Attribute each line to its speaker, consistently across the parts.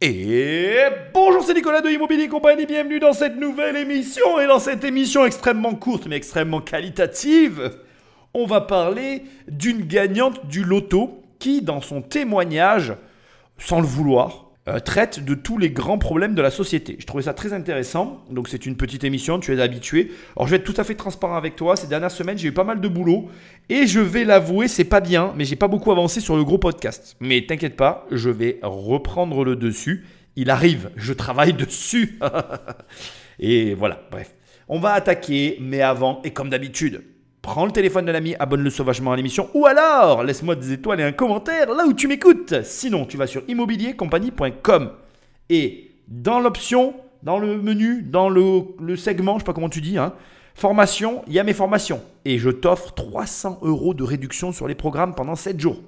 Speaker 1: Et bonjour, c'est Nicolas de Immobilier Compagnie, bienvenue dans cette nouvelle émission. Et dans cette émission extrêmement courte mais extrêmement qualitative, on va parler d'une gagnante du loto qui, dans son témoignage, sans le vouloir, euh, traite de tous les grands problèmes de la société. Je trouvais ça très intéressant. Donc c'est une petite émission, tu es habitué. Alors je vais être tout à fait transparent avec toi. Ces dernières semaines, j'ai eu pas mal de boulot et je vais l'avouer, c'est pas bien, mais j'ai pas beaucoup avancé sur le gros podcast. Mais t'inquiète pas, je vais reprendre le dessus. Il arrive, je travaille dessus. et voilà, bref. On va attaquer, mais avant, et comme d'habitude, prends le téléphone de l'ami, abonne-le sauvagement à l'émission, ou alors laisse-moi des étoiles et un commentaire là où tu m'écoutes. Sinon, tu vas sur immobiliercompagnie.com et dans l'option, dans le menu, dans le, segment, je sais pas comment tu dis, hein, formation, il y a mes formations. Et je t'offre 300 euros de réduction sur les programmes pendant 7 jours.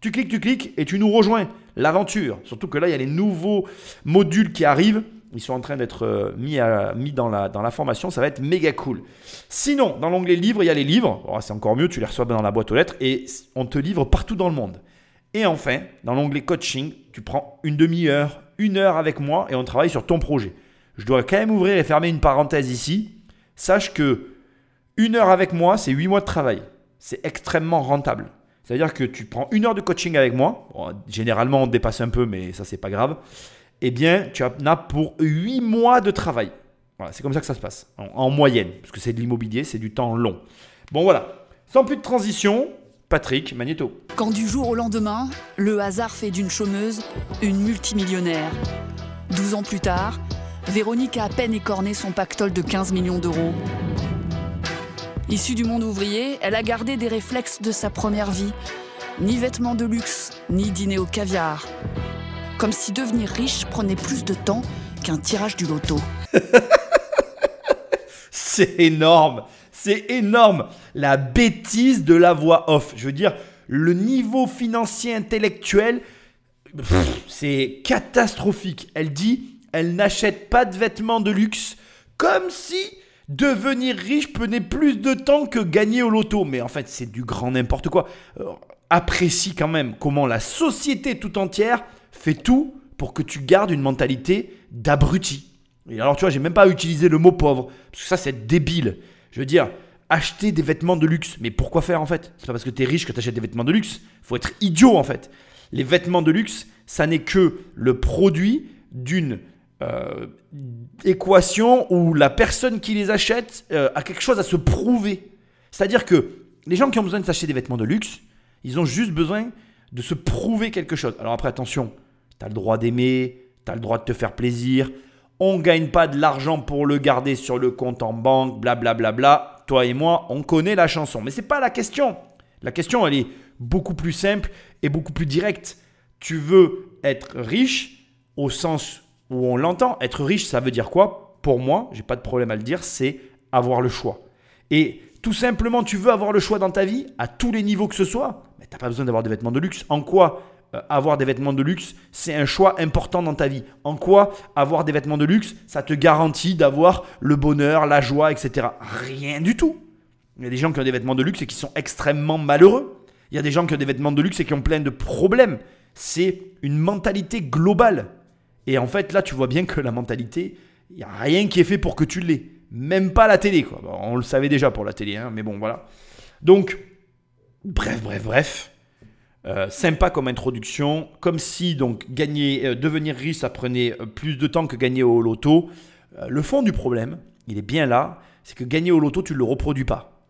Speaker 1: Tu cliques, tu cliques et tu nous rejoins. L'aventure. Surtout que là, il y a les nouveaux modules qui arrivent. Ils sont en train d'être euh, mis, mis dans, la, dans la formation. Ça va être méga cool. Sinon, dans l'onglet livres, il y a les livres. Oh, c'est encore mieux, tu les reçois dans la boîte aux lettres et on te livre partout dans le monde. Et enfin, dans l'onglet coaching, tu prends une demi-heure, une heure avec moi et on travaille sur ton projet. Je dois quand même ouvrir et fermer une parenthèse ici. Sache que une heure avec moi, c'est huit mois de travail. C'est extrêmement rentable. C'est-à-dire que tu prends une heure de coaching avec moi. généralement, on dépasse un peu, mais ça, c'est pas grave eh bien, tu en as pour 8 mois de travail. Voilà, c'est comme ça que ça se passe, en, moyenne, parce que c'est de l'immobilier, c'est du temps long. Bon, voilà. Sans plus de transition, Patrick Magneto.
Speaker 2: Quand du jour au lendemain, le hasard fait d'une chômeuse une multimillionnaire. 12 ans plus tard, Véronique a à peine écorné son pactole de 15 millions d'euros. Issue du monde ouvrier, elle a gardé des réflexes de sa première vie. Ni vêtements de luxe, ni dîner au caviar comme si devenir riche prenait plus de temps qu'un tirage du loto.
Speaker 1: c'est énorme, c'est énorme. La bêtise de la voix off. Je veux dire, le niveau financier intellectuel, c'est catastrophique. Elle dit, elle n'achète pas de vêtements de luxe, comme si devenir riche prenait plus de temps que gagner au loto. Mais en fait, c'est du grand n'importe quoi. Euh, apprécie quand même comment la société tout entière fais tout pour que tu gardes une mentalité d'abruti. Et alors, tu vois, j'ai même pas utilisé le mot pauvre, parce que ça, c'est débile. Je veux dire, acheter des vêtements de luxe. Mais pourquoi faire en fait? C'est pas parce que tu es riche que tu achètes des vêtements de luxe. faut être idiot en fait. Les vêtements de luxe, ça n'est que le produit d'une euh, équation où la personne qui les achète euh, a quelque chose à se prouver. C'est-à-dire que les gens qui ont besoin de s'acheter des vêtements de luxe, ils ont juste besoin de se prouver quelque chose. Alors après, attention, tu as le droit d'aimer, tu as le droit de te faire plaisir. On ne gagne pas de l'argent pour le garder sur le compte en banque, blablabla. Bla, bla, bla. Toi et moi, on connaît la chanson. Mais ce n'est pas la question. La question, elle est beaucoup plus simple et beaucoup plus directe. Tu veux être riche au sens où on l'entend. Être riche, ça veut dire quoi? Pour moi, j'ai pas de problème à le dire, c'est avoir le choix. Et tout simplement, tu veux avoir le choix dans ta vie, à tous les niveaux que ce soit, mais tu n'as pas besoin d'avoir des vêtements de luxe. En quoi? Avoir des vêtements de luxe, c'est un choix important dans ta vie. En quoi avoir des vêtements de luxe, ça te garantit d'avoir le bonheur, la joie, etc. Rien du tout. Il y a des gens qui ont des vêtements de luxe et qui sont extrêmement malheureux. Il y a des gens qui ont des vêtements de luxe et qui ont plein de problèmes. C'est une mentalité globale. Et en fait, là, tu vois bien que la mentalité, il n'y a rien qui est fait pour que tu l'aies. Même pas la télé. Quoi. on le savait déjà pour la télé, hein, mais bon, voilà. Donc, bref, bref, bref. Euh, sympa comme introduction, comme si donc gagner, euh, devenir riche, ça prenait euh, plus de temps que gagner au loto. le fond du problème, il est bien là, c'est que gagner au loto, tu ne le reproduis pas.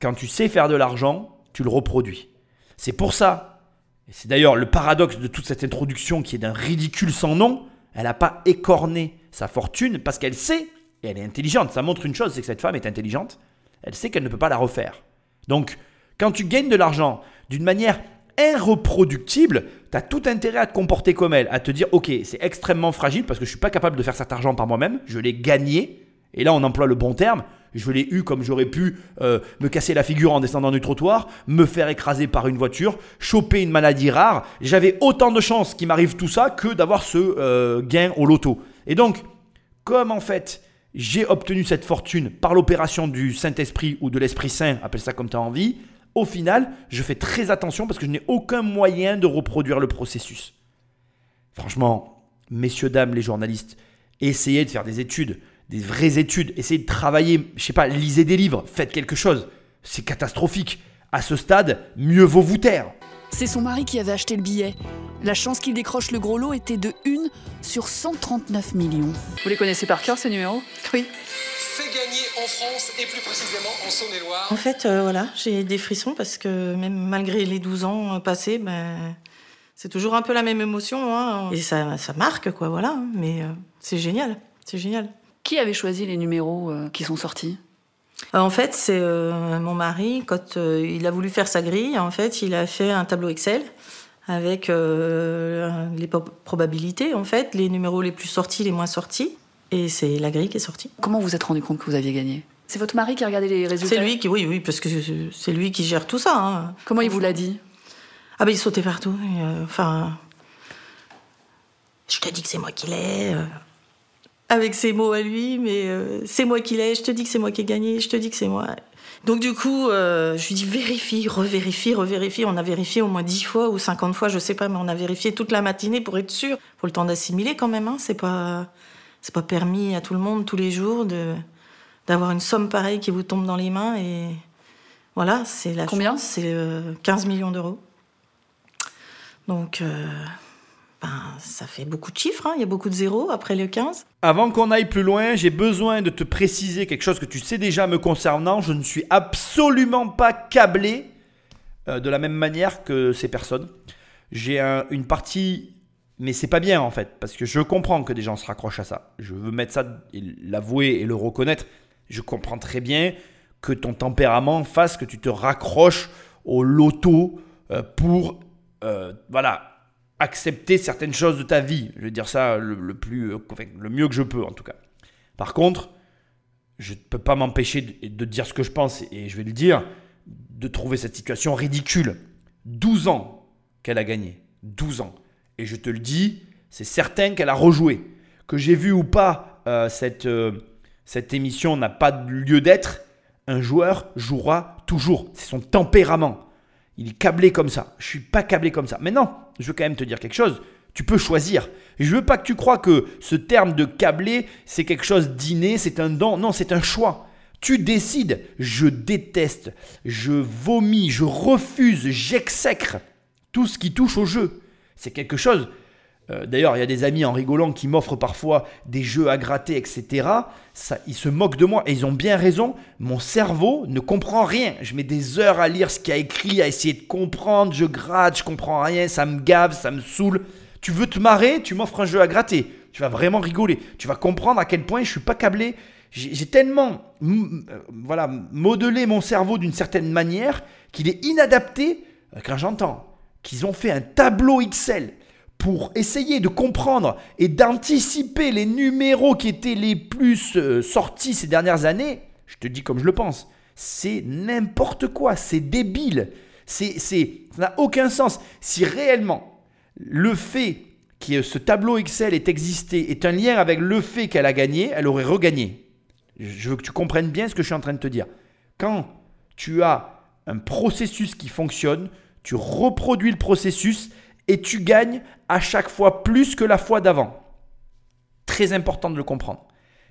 Speaker 1: Quand tu sais faire de l'argent, tu le reproduis. C'est pour ça, et c'est d'ailleurs le paradoxe de toute cette introduction qui est d'un ridicule sans nom, elle n'a pas écorné sa fortune parce qu'elle sait, et elle est intelligente, ça montre une chose, c'est que cette femme est intelligente, elle sait qu'elle ne peut pas la refaire. Donc, quand tu gagnes de l'argent d'une manière irreproductible, tu as tout intérêt à te comporter comme elle, à te dire, ok, c'est extrêmement fragile parce que je ne suis pas capable de faire cet argent par moi-même, je l'ai gagné, et là on emploie le bon terme, je l'ai eu comme j'aurais pu euh, me casser la figure en descendant du trottoir, me faire écraser par une voiture, choper une maladie rare, j'avais autant de chances qu'il m'arrive tout ça que d'avoir ce euh, gain au loto. Et donc, comme en fait j'ai obtenu cette fortune par l'opération du Saint-Esprit ou de l'Esprit Saint, appelle ça comme tu as envie, au final, je fais très attention parce que je n'ai aucun moyen de reproduire le processus. Franchement, messieurs, dames, les journalistes, essayez de faire des études, des vraies études, essayez de travailler, je sais pas, lisez des livres, faites quelque chose. C'est catastrophique. À ce stade, mieux vaut vous taire.
Speaker 2: C'est son mari qui avait acheté le billet. La chance qu'il décroche le gros lot était de 1 sur 139 millions. Vous les connaissez par cœur ces numéros?
Speaker 3: Oui.
Speaker 4: Fait gagner en France et plus précisément en Saône-et-Loire.
Speaker 3: En fait, euh, voilà, j'ai des frissons parce que même malgré les 12 ans passés, ben, c'est toujours un peu la même émotion. Hein. Et ça, ça marque, quoi, voilà. Mais euh, c'est génial, c'est génial.
Speaker 2: Qui avait choisi les numéros euh, qui sont sortis?
Speaker 3: Euh, En fait, c'est euh, mon mari, quand euh, il a voulu faire sa grille, en fait, il a fait un tableau Excel avec euh, les probabilités, en fait, les numéros les plus sortis, les moins sortis. Et c'est la grille qui est sortie.
Speaker 2: Comment vous vous êtes rendu compte que vous aviez gagné? C'est votre mari qui a regardé les résultats?
Speaker 3: C'est lui qui, oui, oui, parce que c'est- lui qui gère tout ça. hein.
Speaker 2: Comment il vous l'a dit?
Speaker 3: Ah ben il sautait partout. et, euh, enfin, je te dis que c'est moi qui l'ai. euh, avec ses mots à lui, mais euh, c'est moi qui l'ai. Je te dis que c'est moi qui ai gagné. Je te dis que c'est moi. Donc du coup, euh, je lui dis vérifie, revérifie, revérifie. On a vérifié au moins 10 fois ou 50 fois, je sais pas, mais on a vérifié toute la matinée pour être sûr. Faut le temps d'assimiler quand même. Hein. C'est pas, c'est pas permis à tout le monde tous les jours de d'avoir une somme pareille qui vous tombe dans les mains et voilà, c'est la
Speaker 2: Combien?
Speaker 3: C'est euh, 15 millions d'euros. Donc, euh, ben, ça fait beaucoup de chiffres. hein. Il y a beaucoup de zéros après le 15.
Speaker 1: Avant qu'on aille plus loin, j'ai besoin de te préciser quelque chose que tu sais déjà me concernant. Je ne suis absolument pas câblé euh, de la même manière que ces personnes. J'ai un- une partie, mais c'est pas bien en fait, parce que je comprends que des gens se raccrochent à ça. Je veux mettre ça, l'avouer et le reconnaître. Je comprends très bien que ton tempérament fasse que tu te raccroches au loto euh, pour, euh, voilà, accepter certaines choses de ta vie. Je vais dire ça le, plus, euh, le mieux que je peux en tout cas. Par contre, je ne peux pas m'empêcher de, dire ce que je pense et je vais le dire, de trouver cette situation ridicule. 12 ans qu'elle a gagné. 12 ans. Et je te le dis, c'est certain qu'elle a rejoué. Que j'ai vu ou pas euh, cette, euh, cette émission n'a pas lieu d'être, un joueur jouera toujours. C'est son tempérament. Il est câblé comme ça. Je suis pas câblé comme ça. Mais non, je veux quand même te dire quelque chose. Tu peux choisir. Je veux pas que tu crois que ce terme de câblé, c'est quelque chose d'inné, c'est un don. Non, c'est un choix. Tu décides. Je déteste, je vomis, je refuse, j'exècre tout ce qui touche au jeu. C'est quelque chose. Euh, D'ailleurs, il y a des amis en rigolant qui m'offrent parfois des jeux à gratter, etc. Ça, ils se moquent de moi et ils ont bien raison. Mon cerveau ne comprend rien. Je mets des heures à lire ce qu'il y a écrit, à essayer de comprendre. Je gratte, je comprends rien. Ça me gave, ça me saoule. Tu veux te marrer, tu m'offres un jeu à gratter. Tu vas vraiment rigoler. Tu vas comprendre à quel point je suis pas câblé. J'ai tellement euh, voilà, modelé mon cerveau d'une certaine manière qu'il est inadapté euh, quand j'entends qu'ils ont fait un tableau Excel pour essayer de comprendre et d'anticiper les numéros qui étaient les plus euh, sortis ces dernières années, je te dis comme je le pense, c'est n'importe quoi, c'est débile, c'est, c'est, ça n'a aucun sens. Si réellement le fait que ce tableau Excel ait existé est un lien avec le fait qu'elle a gagné, elle aurait regagné. Je veux que tu comprennes bien ce que je suis en train de te dire. Quand tu as un processus qui fonctionne, tu reproduis le processus et tu gagnes à chaque fois plus que la fois d'avant. Très important de le comprendre.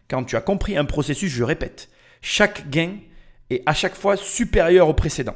Speaker 1: Quand tu as compris un processus, je répète, chaque gain est à chaque fois supérieur au précédent.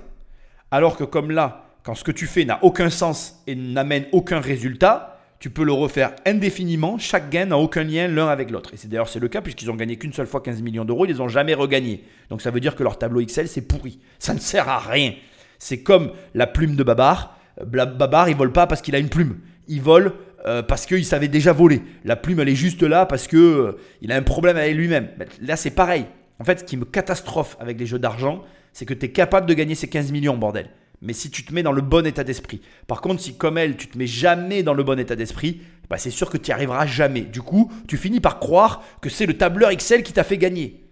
Speaker 1: Alors que comme là, quand ce que tu fais n'a aucun sens et n'amène aucun résultat, tu peux le refaire indéfiniment. Chaque gain n'a aucun lien l'un avec l'autre. Et c'est d'ailleurs c'est le cas puisqu'ils ont gagné qu'une seule fois 15 millions d'euros, ils les ont jamais regagnés. Donc ça veut dire que leur tableau Excel c'est pourri. Ça ne sert à rien. C'est comme la plume de Babar. Babar il vole pas parce qu'il a une plume. Il vole euh, parce qu'il savait déjà voler. La plume elle est juste là parce que euh, il a un problème avec lui-même. Ben, Là c'est pareil. En fait, ce qui me catastrophe avec les jeux d'argent, c'est que tu es capable de gagner ces 15 millions, bordel. Mais si tu te mets dans le bon état d'esprit. Par contre, si comme elle, tu te mets jamais dans le bon état d'esprit, bah, c'est sûr que tu n'y arriveras jamais. Du coup, tu finis par croire que c'est le tableur Excel qui t'a fait gagner.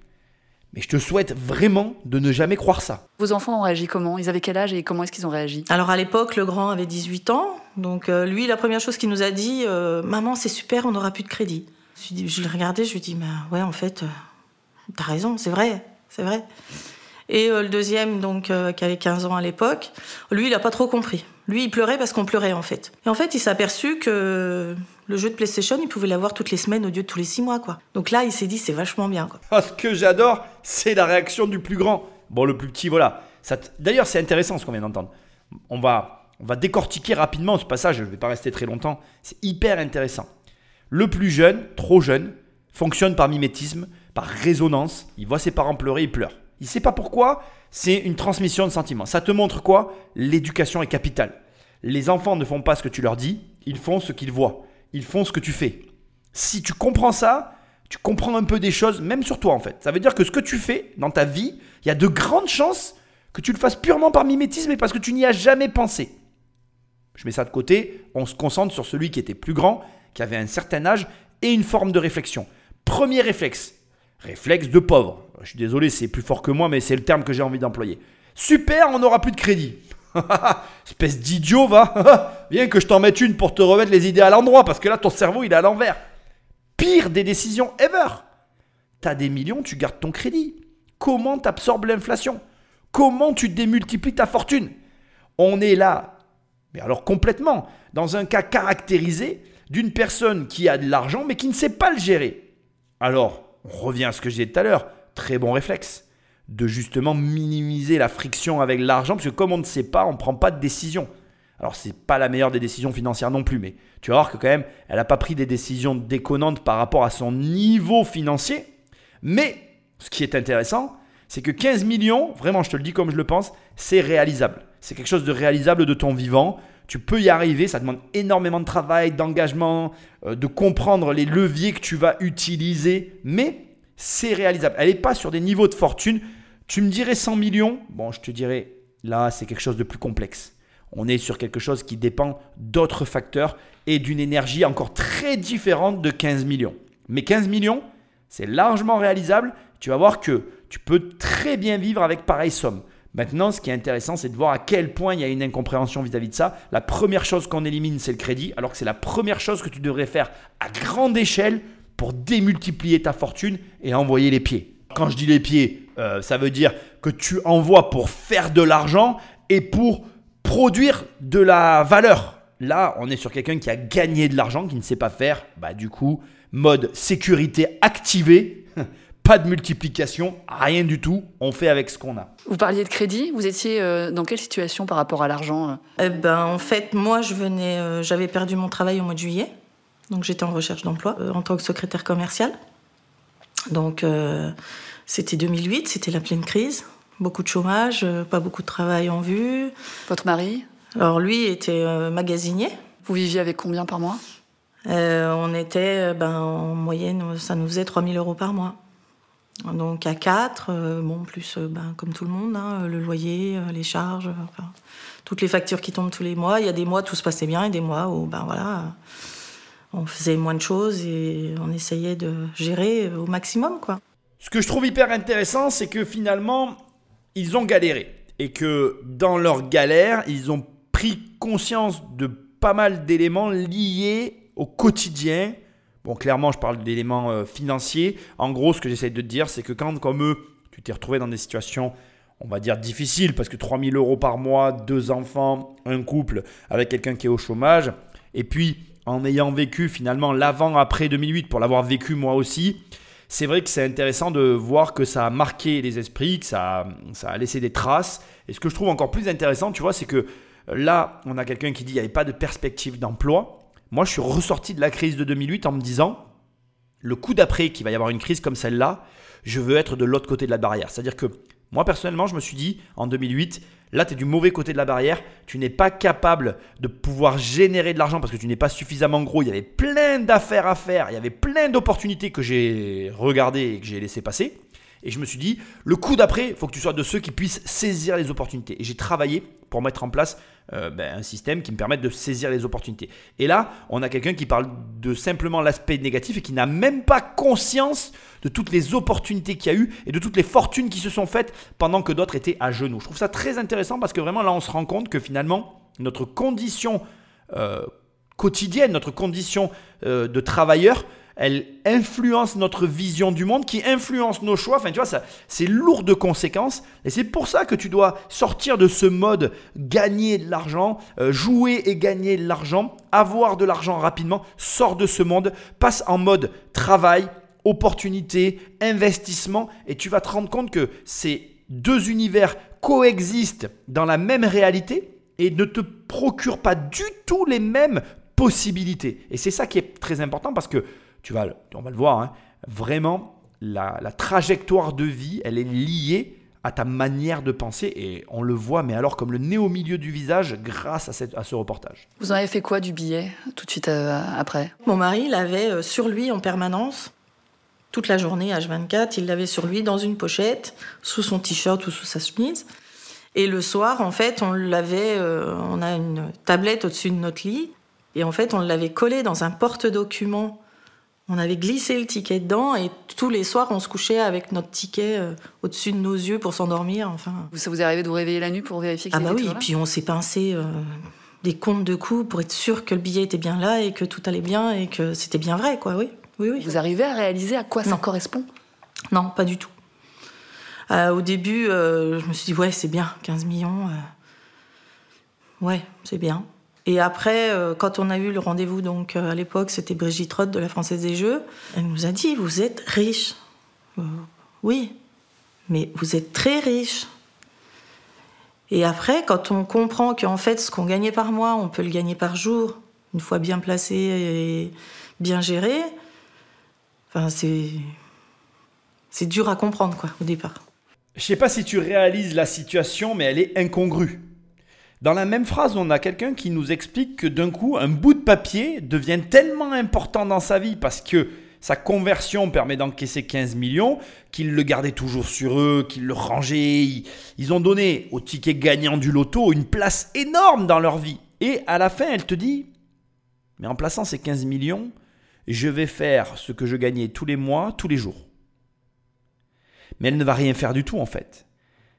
Speaker 1: Mais je te souhaite vraiment de ne jamais croire ça.
Speaker 2: Vos enfants ont réagi comment? Ils avaient quel âge et comment est-ce qu'ils ont réagi?
Speaker 3: Alors à l'époque, le grand avait 18 ans. Donc euh, lui, la première chose qu'il nous a dit, euh, maman, c'est super, on n'aura plus de crédit. Je, lui je l'ai regardé, je lui ai dit, bah, ouais, en fait, euh, t'as raison, c'est vrai, c'est vrai. Et euh, le deuxième, donc, euh, qui avait 15 ans à l'époque, lui, il n'a pas trop compris. Lui, il pleurait parce qu'on pleurait en fait. Et en fait, il s'est aperçu que le jeu de PlayStation, il pouvait l'avoir toutes les semaines au lieu de tous les six mois, quoi. Donc là, il s'est dit, c'est vachement bien, quoi.
Speaker 1: Ah, ce que j'adore, c'est la réaction du plus grand. Bon, le plus petit, voilà. D'ailleurs, c'est intéressant ce qu'on vient d'entendre. On va, on va décortiquer rapidement ce passage, je ne vais pas rester très longtemps. C'est hyper intéressant. Le plus jeune, trop jeune, fonctionne par mimétisme, par résonance. Il voit ses parents pleurer, il pleure. Il ne sait pas pourquoi, c'est une transmission de sentiments. Ça te montre quoi? L'éducation est capitale. Les enfants ne font pas ce que tu leur dis, ils font ce qu'ils voient. Ils font ce que tu fais. Si tu comprends ça, tu comprends un peu des choses, même sur toi en fait. Ça veut dire que ce que tu fais dans ta vie, il y a de grandes chances que tu le fasses purement par mimétisme et parce que tu n'y as jamais pensé. Je mets ça de côté, on se concentre sur celui qui était plus grand, qui avait un certain âge et une forme de réflexion. Premier réflexe, réflexe de pauvre. Je suis désolé, c'est plus fort que moi, mais c'est le terme que j'ai envie d'employer. Super, on n'aura plus de crédit. Espèce d'idiot, va. Viens que je t'en mette une pour te remettre les idées à l'endroit, parce que là, ton cerveau, il est à l'envers. Pire des décisions ever. T'as des millions, tu gardes ton crédit. Comment t'absorbes l'inflation? Comment tu démultiplies ta fortune? On est là, mais alors complètement, dans un cas caractérisé d'une personne qui a de l'argent mais qui ne sait pas le gérer. Alors, on revient à ce que je disais tout à l'heure, très bon réflexe, de justement minimiser la friction avec l'argent, parce que comme on ne sait pas, on ne prend pas de décision. Alors, c'est pas la meilleure des décisions financières non plus, mais tu vas voir que quand même, elle n'a pas pris des décisions déconnantes par rapport à son niveau financier. Mais, ce qui est intéressant, c'est que 15 millions, vraiment, je te le dis comme je le pense, c'est réalisable. C'est quelque chose de réalisable de ton vivant. Tu peux y arriver, ça demande énormément de travail, d'engagement, euh, de comprendre les leviers que tu vas utiliser, mais c'est réalisable. Elle n'est pas sur des niveaux de fortune. Tu me dirais 100 millions, bon, je te dirais, là, c'est quelque chose de plus complexe. On est sur quelque chose qui dépend d'autres facteurs et d'une énergie encore très différente de 15 millions. Mais 15 millions, c'est largement réalisable. Tu vas voir que tu peux très bien vivre avec pareille somme. Maintenant, ce qui est intéressant, c'est de voir à quel point il y a une incompréhension vis-à-vis de ça. La première chose qu'on élimine, c'est le crédit, alors que c'est la première chose que tu devrais faire à grande échelle pour démultiplier ta fortune et envoyer les pieds. Quand je dis les pieds, euh, ça veut dire que tu envoies pour faire de l'argent et pour produire de la valeur. Là, on est sur quelqu'un qui a gagné de l'argent, qui ne sait pas faire. Bah, du coup, mode sécurité activé. Pas de multiplication, rien du tout. On fait avec ce qu'on a.
Speaker 2: Vous parliez de crédit, vous étiez euh, dans quelle situation par rapport à l'argent euh?
Speaker 3: Eh ben, en fait, moi, je venais, euh, j'avais perdu mon travail au mois de juillet. Donc, j'étais en recherche d'emploi euh, en tant que secrétaire commercial. Donc, euh, c'était 2008, c'était la pleine crise. Beaucoup de chômage, euh, pas beaucoup de travail en vue.
Speaker 2: Votre mari?
Speaker 3: Alors, lui était euh, magasinier.
Speaker 2: Vous viviez avec combien par mois?
Speaker 3: Euh, on était, ben, en moyenne, ça nous faisait 3000 euros par mois. Donc à 4, bon, plus euh, ben, comme tout le monde, hein, le loyer, euh, les charges, euh, toutes les factures qui tombent tous les mois. Il y a des mois, tout se passait bien, et des mois où ben, voilà, euh, on faisait moins de choses et on essayait de gérer euh, au maximum. quoi.
Speaker 1: Ce que je trouve hyper intéressant, c'est que finalement, ils ont galéré. Et que dans leur galère, ils ont pris conscience de pas mal d'éléments liés au quotidien. Bon, clairement, je parle d'éléments euh, financiers. En gros, ce que j'essaie de te dire, c'est que quand, comme eux, tu t'es retrouvé dans des situations, on va dire, difficiles, parce que 3000 euros par mois, deux enfants, un couple, avec quelqu'un qui est au chômage, et puis en ayant vécu finalement l'avant-après 2008, pour l'avoir vécu moi aussi, c'est vrai que c'est intéressant de voir que ça a marqué les esprits, que ça a, ça a laissé des traces. Et ce que je trouve encore plus intéressant, tu vois, c'est que là, on a quelqu'un qui dit qu'il n'y avait pas de perspective d'emploi. Moi, je suis ressorti de la crise de 2008 en me disant, le coup d'après qu'il va y avoir une crise comme celle-là, je veux être de l'autre côté de la barrière. C'est-à-dire que moi, personnellement, je me suis dit, en 2008, là, tu es du mauvais côté de la barrière, tu n'es pas capable de pouvoir générer de l'argent parce que tu n'es pas suffisamment gros. Il y avait plein d'affaires à faire, il y avait plein d'opportunités que j'ai regardées et que j'ai laissé passer. Et je me suis dit, le coup d'après, il faut que tu sois de ceux qui puissent saisir les opportunités. Et j'ai travaillé pour mettre en place euh, ben, un système qui me permette de saisir les opportunités. Et là, on a quelqu'un qui parle de simplement l'aspect négatif et qui n'a même pas conscience de toutes les opportunités qu'il y a eu et de toutes les fortunes qui se sont faites pendant que d'autres étaient à genoux. Je trouve ça très intéressant parce que vraiment là, on se rend compte que finalement, notre condition euh, quotidienne, notre condition euh, de travailleur, elle influence notre vision du monde, qui influence nos choix. Enfin, tu vois, c'est lourd de conséquences. Et c'est pour ça que tu dois sortir de ce mode gagner de l'argent, euh, jouer et gagner de l'argent, avoir de l'argent rapidement. Sors de ce monde, passe en mode travail, opportunité, investissement, et tu vas te rendre compte que ces deux univers coexistent dans la même réalité et ne te procurent pas du tout les mêmes possibilités. Et c'est ça qui est très important parce que tu vas, on va le voir, hein, vraiment, la, trajectoire de vie, elle est liée à ta manière de penser et on le voit, mais alors comme le nez au milieu du visage grâce à, à ce reportage.
Speaker 2: Vous en avez fait quoi du billet tout de suite euh, après?
Speaker 3: Mon mari l'avait euh, sur lui en permanence. Toute la journée, H24, il l'avait sur lui dans une pochette, sous son t-shirt ou sous sa chemise. Et le soir, en fait, on l'avait, euh, on a une tablette au-dessus de notre lit, et en fait, on l'avait collé dans un porte-document on avait glissé le ticket dedans et tous les soirs, on se couchait avec notre ticket euh, au-dessus de nos yeux pour s'endormir. Enfin.
Speaker 2: Ça vous est arrivé de vous réveiller la nuit pour vérifier que
Speaker 3: Ah bah oui, et puis on s'est pincé euh, des comptes de coups pour être sûr que le billet était bien là et que tout allait bien et que c'était bien vrai, quoi. Oui, oui, oui.
Speaker 2: Vous arrivez à réaliser à quoi ça correspond?
Speaker 3: Non, pas du tout. Euh, au début, je me suis dit ouais, c'est bien, 15 millions. Ouais, c'est bien. Et après, euh, quand on a eu le rendez-vous, donc euh, à l'époque, c'était Brigitte Roth de la Française des Jeux, elle nous a dit Vous êtes riche. Euh, oui, mais vous êtes très riche. Et après, quand on comprend qu'en fait, ce qu'on gagnait par mois, on peut le gagner par jour, une fois bien placé et bien géré, enfin, c'est. C'est dur à comprendre, quoi, au départ.
Speaker 1: Je sais pas si tu réalises la situation, mais elle est incongrue. Dans la même phrase, on a quelqu'un qui nous explique que d'un coup, un bout de papier devient tellement important dans sa vie parce que sa conversion permet d'encaisser 15 millions, qu'ils le gardaient toujours sur eux, qu'ils le rangeaient. Ils ont donné au ticket gagnant du loto une place énorme dans leur vie. Et à la fin, elle te dit, mais en plaçant ces 15 millions, je vais faire ce que je gagnais tous les mois, tous les jours. Mais elle ne va rien faire du tout en fait.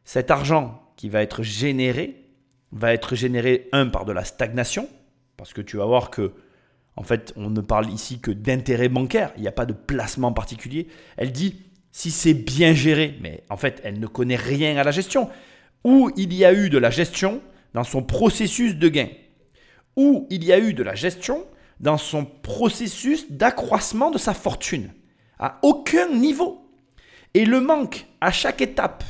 Speaker 1: Cet argent qui va être généré, va être généré, un, par de la stagnation, parce que tu vas voir que, en fait, on ne parle ici que d'intérêt bancaire, il n'y a pas de placement particulier. Elle dit, si c'est bien géré, mais en fait, elle ne connaît rien à la gestion, ou il y a eu de la gestion dans son processus de gain, ou il y a eu de la gestion dans son processus d'accroissement de sa fortune, à aucun niveau. Et le manque à chaque étape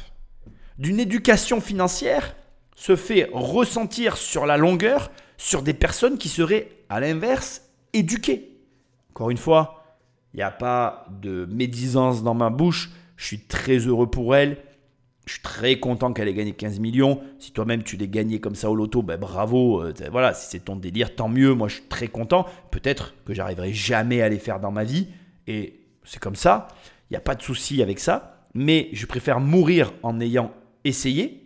Speaker 1: d'une éducation financière se fait ressentir sur la longueur sur des personnes qui seraient, à l'inverse, éduquées. Encore une fois, il n'y a pas de médisance dans ma bouche. Je suis très heureux pour elle. Je suis très content qu'elle ait gagné 15 millions. Si toi-même tu l'as gagné comme ça au loto, ben bravo. Euh, voilà, si c'est ton délire, tant mieux. Moi, je suis très content. Peut-être que j'arriverai jamais à les faire dans ma vie. Et c'est comme ça. Il n'y a pas de souci avec ça. Mais je préfère mourir en ayant essayé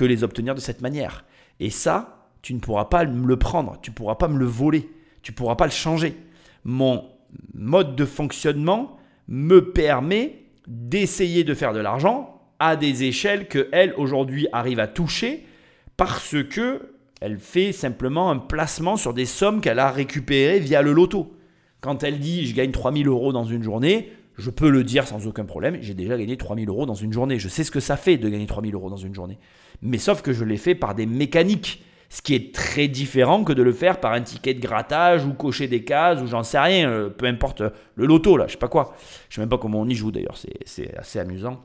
Speaker 1: que les obtenir de cette manière. Et ça, tu ne pourras pas me le prendre, tu ne pourras pas me le voler, tu ne pourras pas le changer. Mon mode de fonctionnement me permet d'essayer de faire de l'argent à des échelles que elle aujourd'hui arrive à toucher parce que elle fait simplement un placement sur des sommes qu'elle a récupérées via le loto. Quand elle dit je gagne 3000 euros dans une journée, je peux le dire sans aucun problème, j'ai déjà gagné 3000 euros dans une journée. Je sais ce que ça fait de gagner 3000 euros dans une journée. Mais sauf que je l'ai fait par des mécaniques. Ce qui est très différent que de le faire par un ticket de grattage ou cocher des cases ou j'en sais rien, euh, peu importe euh, le loto là, je sais pas quoi. Je sais même pas comment on y joue d'ailleurs, c'est assez amusant.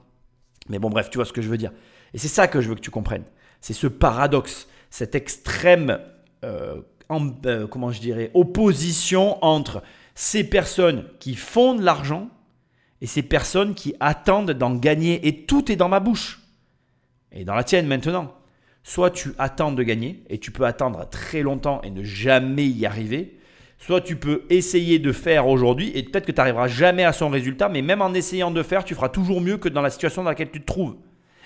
Speaker 1: Mais bon, bref, tu vois ce que je veux dire. Et c'est ça que je veux que tu comprennes. C'est ce paradoxe, cette extrême, euh, comment je dirais, opposition entre ces personnes qui font de l'argent et ces personnes qui attendent d'en gagner. Et tout est dans ma bouche et dans la tienne maintenant. Soit tu attends de gagner et tu peux attendre très longtemps et ne jamais y arriver. Soit tu peux essayer de faire aujourd'hui et peut-être que tu n'arriveras jamais à son résultat, mais même en essayant de faire, tu feras toujours mieux que dans la situation dans laquelle tu te trouves.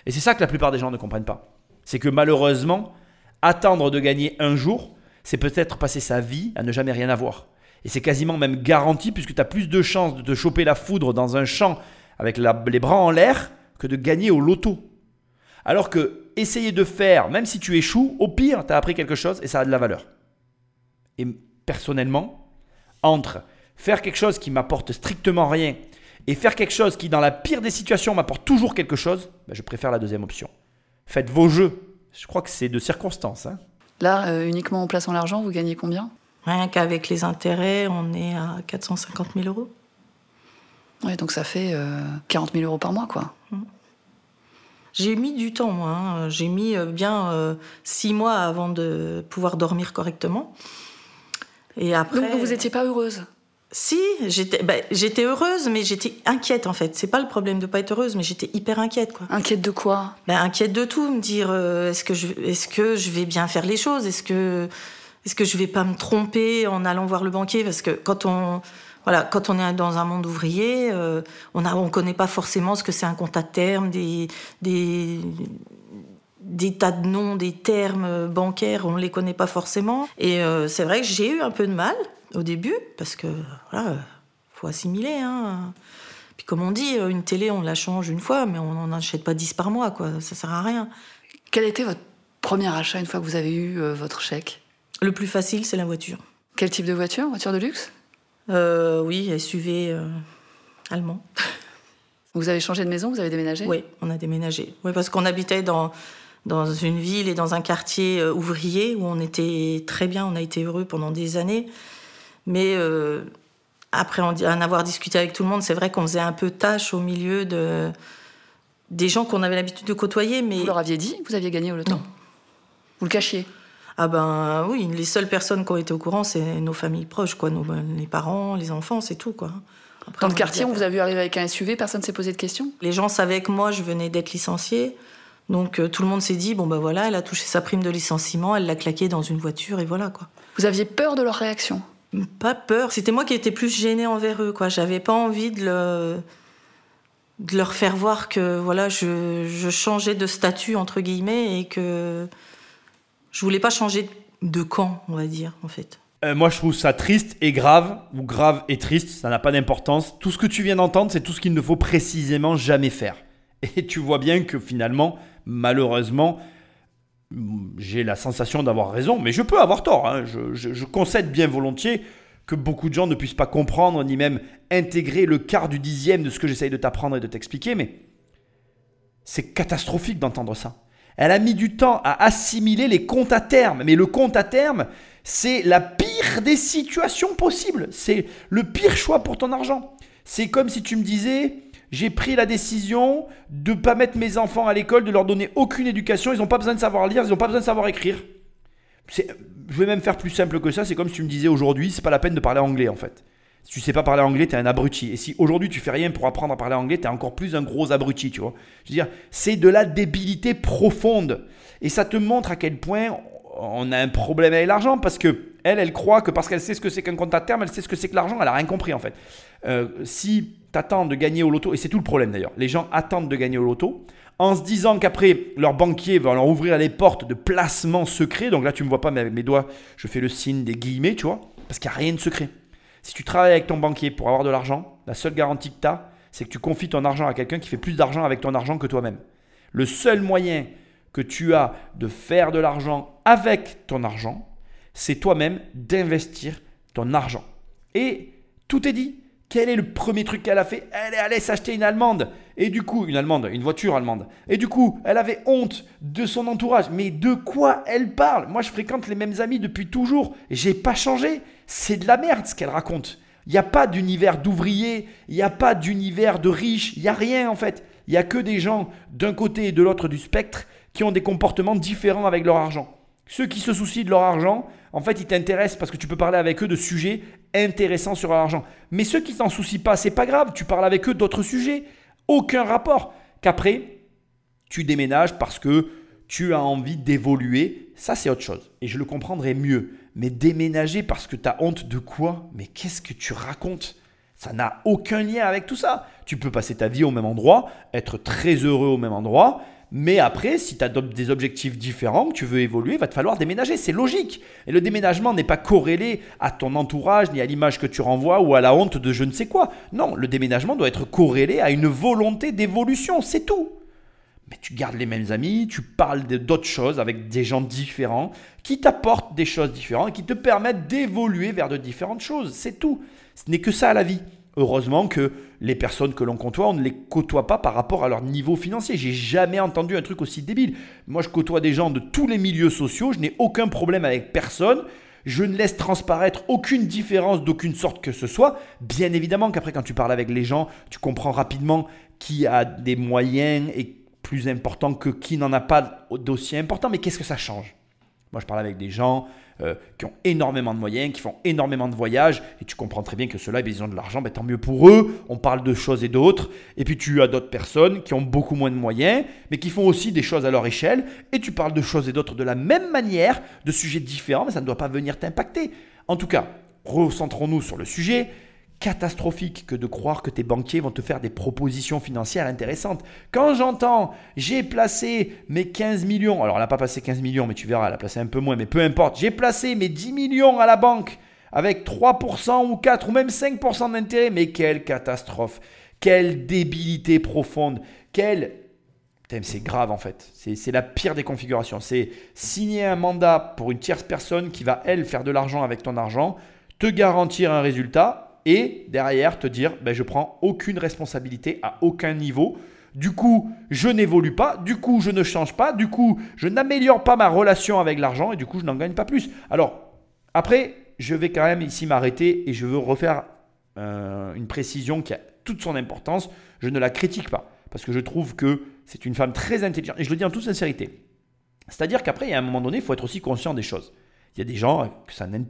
Speaker 1: Et c'est ça que la plupart des gens ne comprennent pas. C'est que malheureusement, attendre de gagner un jour, c'est peut-être passer sa vie à ne jamais rien avoir. Et c'est quasiment même garanti puisque tu as plus de chances de te choper la foudre dans un champ avec les bras en l'air que de gagner au loto. Alors que essayer de faire, même si tu échoues, au pire, tu as appris quelque chose et ça a de la valeur. Et personnellement, entre faire quelque chose qui m'apporte strictement rien et faire quelque chose qui, dans la pire des situations, m'apporte toujours quelque chose, ben, je préfère la deuxième option. Faites vos jeux. Je crois que c'est de circonstance. Hein.
Speaker 2: Là, euh, uniquement en plaçant l'argent, vous gagnez combien?
Speaker 3: Rien qu'avec les intérêts, on est à 450 000 euros.
Speaker 2: Ouais, donc ça fait 40 000 euros par mois, quoi.
Speaker 3: J'ai mis du temps, moi. hein. J'ai mis euh, bien euh, six mois avant de pouvoir dormir correctement. Et après.
Speaker 2: Donc vous n'étiez pas heureuse?
Speaker 3: Si, j'étais bah, j'étais heureuse, mais j'étais inquiète en fait. C'est pas le problème de pas être heureuse, mais j'étais hyper inquiète quoi.
Speaker 2: Inquiète de quoi?
Speaker 3: Bah, inquiète de tout, me dire euh, est-ce que je est-ce que je vais bien faire les choses? Est-ce que est-ce que je vais pas me tromper en allant voir le banquier? Parce que quand on voilà, quand on est dans un monde ouvrier, euh, on a on connaît pas forcément ce que c'est un compte à terme, des des des tas de noms, des termes bancaires, on ne les connaît pas forcément. Et euh, c'est vrai que j'ai eu un peu de mal au début, parce que voilà, faut assimiler. Hein. Puis comme on dit, une télé, on la change une fois, mais on n'en achète pas 10 par mois, quoi. ça sert à rien.
Speaker 2: Quel était votre premier achat une fois que vous avez eu euh, votre chèque?
Speaker 3: Le plus facile, c'est la voiture.
Speaker 2: Quel type de voiture? Voiture de luxe?
Speaker 3: Euh, oui, SUV euh, allemand.
Speaker 2: Vous avez changé de maison Vous avez déménagé?
Speaker 3: Oui, on a déménagé. Oui, parce qu'on habitait dans, dans une ville et dans un quartier euh, ouvrier où on était très bien, on a été heureux pendant des années. Mais euh, après en, avoir discuté avec tout le monde, c'est vrai qu'on faisait un peu tâche au milieu de, des gens qu'on avait l'habitude de côtoyer. Mais
Speaker 2: Vous leur aviez dit que vous aviez gagné au loto? Vous le cachiez?
Speaker 3: Ah ben oui, les seules personnes qui ont été au courant, c'est nos familles proches, quoi, nos, les parents, les enfants, c'est tout, quoi. Après,
Speaker 2: Dans le quartier, on vous a vu arriver avec un SUV, personne ne s'est posé de questions?
Speaker 3: Les gens savaient que moi, je venais d'être licenciée. Donc euh, tout le monde s'est dit, bon ben voilà, elle a touché sa prime de licenciement, elle l'a claqué dans une voiture et voilà quoi.
Speaker 2: Vous aviez peur de leur réaction?
Speaker 3: Pas peur, c'était moi qui étais plus gênée envers eux quoi. J'avais pas envie de, le- de leur faire voir que voilà, je, je changeais de statut entre guillemets et que je voulais pas changer de camp, on va dire en fait.
Speaker 1: Euh, moi, je trouve ça triste et grave, ou grave et triste, ça n'a pas d'importance. Tout ce que tu viens d'entendre, c'est tout ce qu'il ne faut précisément jamais faire. Et tu vois bien que finalement, malheureusement, mm, j'ai la sensation d'avoir raison, mais je peux avoir tort. hein. Je, je- je concède bien volontiers que beaucoup de gens ne puissent pas comprendre, ni même intégrer le quart du dixième de ce que j'essaye de t'apprendre et de t'expliquer, mais c'est catastrophique d'entendre ça. Elle a mis du temps à assimiler les comptes à terme. Mais le compte à terme, c'est la pire des situations possibles. C'est le pire choix pour ton argent. C'est comme si tu me disais, j'ai pris la décision de ne pas mettre mes enfants à l'école, de leur donner aucune éducation. Ils n'ont pas besoin de savoir lire, ils n'ont pas besoin de savoir écrire. Je vais même faire plus simple que ça. C'est comme si tu me disais aujourd'hui, c'est pas la peine de parler anglais en fait. Si tu sais pas parler anglais, t'es un abruti. Et si aujourd'hui tu fais rien pour apprendre à parler anglais, t'es encore plus un gros abruti, tu vois. Je veux dire, c'est de la débilité profonde. Et ça te montre à quel point on a un problème avec l'argent parce que elle, elle croit que parce qu'elle sait ce que c'est qu'un compte à terme, elle sait ce que c'est que l'argent, elle a rien compris en fait. Euh, si t'attends de gagner au loto, et c'est tout le problème d'ailleurs, les gens attendent de gagner au loto en se disant qu'après leur banquier va leur ouvrir les portes de placements secrets. Donc là, tu me vois pas, mais avec mes doigts, je fais le signe des guillemets, tu vois, parce qu'il n'y a rien de secret. Si tu travailles avec ton banquier pour avoir de l'argent, la seule garantie que tu as, c'est que tu confies ton argent à quelqu'un qui fait plus d'argent avec ton argent que toi-même. Le seul moyen que tu as de faire de l'argent avec ton argent, c'est toi-même d'investir ton argent. Et tout est dit. Quel est le premier truc qu'elle a fait? Elle est allée s'acheter une allemande. Et du coup, une allemande, une voiture allemande. Et du coup, elle avait honte de son entourage. Mais de quoi elle parle? Moi, je fréquente les mêmes amis depuis toujours. J'ai pas changé. C'est de la merde ce qu'elle raconte. Il n'y a pas d'univers d'ouvriers, il n'y a pas d'univers de riches, il n'y a rien en fait. Il n'y a que des gens d'un côté et de l'autre du spectre qui ont des comportements différents avec leur argent. Ceux qui se soucient de leur argent, en fait, ils t'intéressent parce que tu peux parler avec eux de sujets intéressants sur leur argent. Mais ceux qui s'en soucient pas, c'est pas grave, tu parles avec eux d'autres sujets. Aucun rapport. Qu'après, tu déménages parce que tu as envie d'évoluer, ça c'est autre chose. Et je le comprendrai mieux. Mais déménager parce que tu as honte de quoi? Mais qu'est-ce que tu racontes? Ça n'a aucun lien avec tout ça. Tu peux passer ta vie au même endroit, être très heureux au même endroit, mais après, si tu adoptes des objectifs différents, que tu veux évoluer, va te falloir déménager. C'est logique. Et le déménagement n'est pas corrélé à ton entourage, ni à l'image que tu renvoies, ou à la honte de je ne sais quoi. Non, le déménagement doit être corrélé à une volonté d'évolution. C'est tout. Mais tu gardes les mêmes amis, tu parles d'autres choses avec des gens différents qui t'apportent des choses différentes qui te permettent d'évoluer vers de différentes choses. C'est tout. Ce n'est que ça la vie. Heureusement que les personnes que l'on côtoie, on ne les côtoie pas par rapport à leur niveau financier. J'ai jamais entendu un truc aussi débile. Moi, je côtoie des gens de tous les milieux sociaux, je n'ai aucun problème avec personne. Je ne laisse transparaître aucune différence d'aucune sorte que ce soit. Bien évidemment qu'après, quand tu parles avec les gens, tu comprends rapidement qui a des moyens et plus importants que qui n'en a pas d'aussi important. Mais qu'est-ce que ça change? Moi, je parle avec des gens euh, qui ont énormément de moyens, qui font énormément de voyages, et tu comprends très bien que ceux-là, ils ont de l'argent, ben, tant mieux pour eux, on parle de choses et d'autres, et puis tu as d'autres personnes qui ont beaucoup moins de moyens, mais qui font aussi des choses à leur échelle, et tu parles de choses et d'autres de la même manière, de sujets différents, mais ça ne doit pas venir t'impacter. En tout cas, recentrons-nous sur le sujet, catastrophique que de croire que tes banquiers vont te faire des propositions financières intéressantes. Quand j'entends j'ai placé mes 15 millions, alors elle n'a pas passé 15 millions, mais tu verras, elle a placé un peu moins, mais peu importe, j'ai placé mes 10 millions à la banque avec 3% ou 4 ou même 5% d'intérêt, mais quelle catastrophe, quelle débilité profonde, quelle... C'est grave en fait, c'est la pire des configurations. C'est signer un mandat pour une tierce personne qui va, elle, faire de l'argent avec ton argent, te garantir un résultat, et derrière te dire ben, je prends aucune responsabilité à aucun niveau. Du coup, je n'évolue pas, du coup, je ne change pas, du coup, je n'améliore pas ma relation avec l'argent et du coup, je n'en gagne pas plus. Alors, après, je vais quand même ici m'arrêter et je veux refaire euh, une précision qui a toute son importance. Je ne la critique pas parce que je trouve que c'est une femme très intelligente et je le dis en toute sincérité. C'est-à-dire qu'après, il y a un moment donné, il faut être aussi conscient des choses. Il y a des gens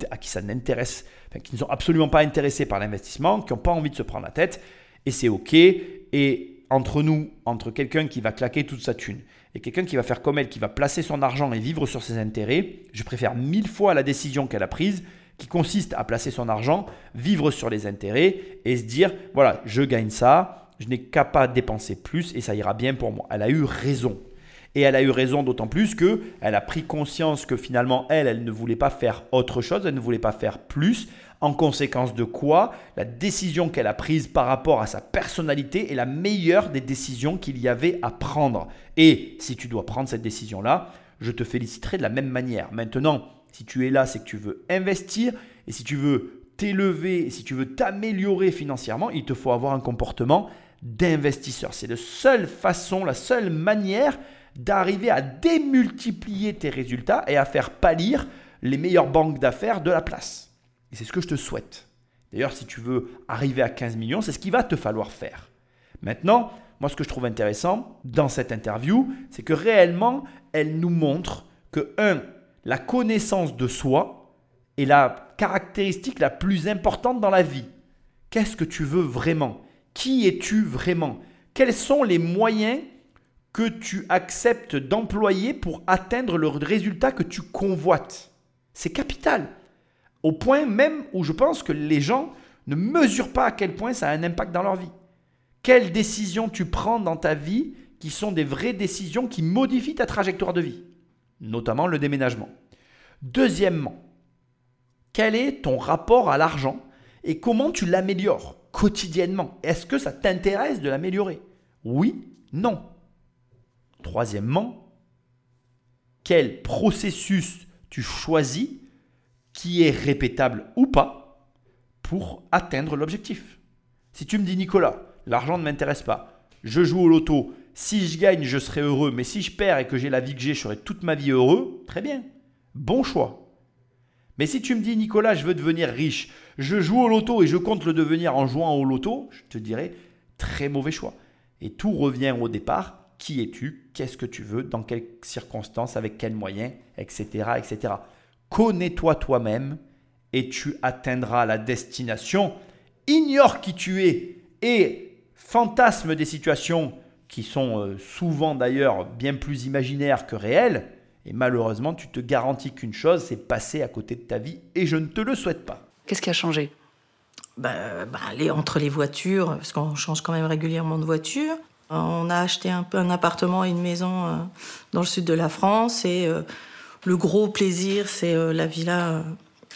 Speaker 1: à qui ça n'intéresse, qui ne sont absolument pas intéressés par l'investissement, qui n'ont pas envie de se prendre la tête, et c'est OK. Et entre nous, entre quelqu'un qui va claquer toute sa thune et quelqu'un qui va faire comme elle, qui va placer son argent et vivre sur ses intérêts, je préfère mille fois la décision qu'elle a prise, qui consiste à placer son argent, vivre sur les intérêts et se dire, voilà, je gagne ça, je n'ai qu'à pas dépenser plus et ça ira bien pour moi. Elle a eu raison. Et elle a eu raison d'autant plus que elle a pris conscience que finalement elle, elle ne voulait pas faire autre chose, elle ne voulait pas faire plus. En conséquence de quoi, la décision qu'elle a prise par rapport à sa personnalité est la meilleure des décisions qu'il y avait à prendre. Et si tu dois prendre cette décision-là, je te féliciterai de la même manière. Maintenant, si tu es là, c'est que tu veux investir et si tu veux t'élever, si tu veux t'améliorer financièrement, il te faut avoir un comportement d'investisseur. C'est la seule façon, la seule manière d'arriver à démultiplier tes résultats et à faire pâlir les meilleures banques d'affaires de la place. Et c'est ce que je te souhaite. D'ailleurs, si tu veux arriver à 15 millions, c'est ce qu'il va te falloir faire. Maintenant, moi, ce que je trouve intéressant dans cette interview, c'est que réellement, elle nous montre que, un, la connaissance de soi est la caractéristique la plus importante dans la vie. Qu'est-ce que tu veux vraiment? Qui es-tu vraiment? Quels sont les moyens que tu acceptes d'employer pour atteindre le résultat que tu convoites. C'est capital. Au point même où je pense que les gens ne mesurent pas à quel point ça a un impact dans leur vie. Quelles décisions tu prends dans ta vie qui sont des vraies décisions qui modifient ta trajectoire de vie, notamment le déménagement. Deuxièmement, quel est ton rapport à l'argent et comment tu l'améliores quotidiennement? Est-ce que ça t'intéresse de l'améliorer? Oui, non. Troisièmement, quel processus tu choisis qui est répétable ou pas pour atteindre l'objectif. Si tu me dis Nicolas, l'argent ne m'intéresse pas, je joue au loto, si je gagne, je serai heureux, mais si je perds et que j'ai la vie que j'ai, je serai toute ma vie heureux, très bien, bon choix. Mais si tu me dis Nicolas, je veux devenir riche, je joue au loto et je compte le devenir en jouant au loto, je te dirais très mauvais choix. Et tout revient au départ qui es-tu, qu'est-ce que tu veux, dans quelles circonstances, avec quels moyens, etc. etc. Connais-toi toi-même et tu atteindras la destination. Ignore qui tu es et fantasme des situations qui sont euh, souvent d'ailleurs bien plus imaginaires que réelles. Et malheureusement, tu te garantis qu'une chose, c'est passer à côté de ta vie et je ne te le souhaite pas.
Speaker 2: Qu'est-ce qui a changé?
Speaker 3: Bah, bah, aller entre les voitures, parce qu'on change quand même régulièrement de voiture, on a acheté un, un appartement et une maison euh, dans le sud de la France et euh, le gros plaisir, c'est euh, la villa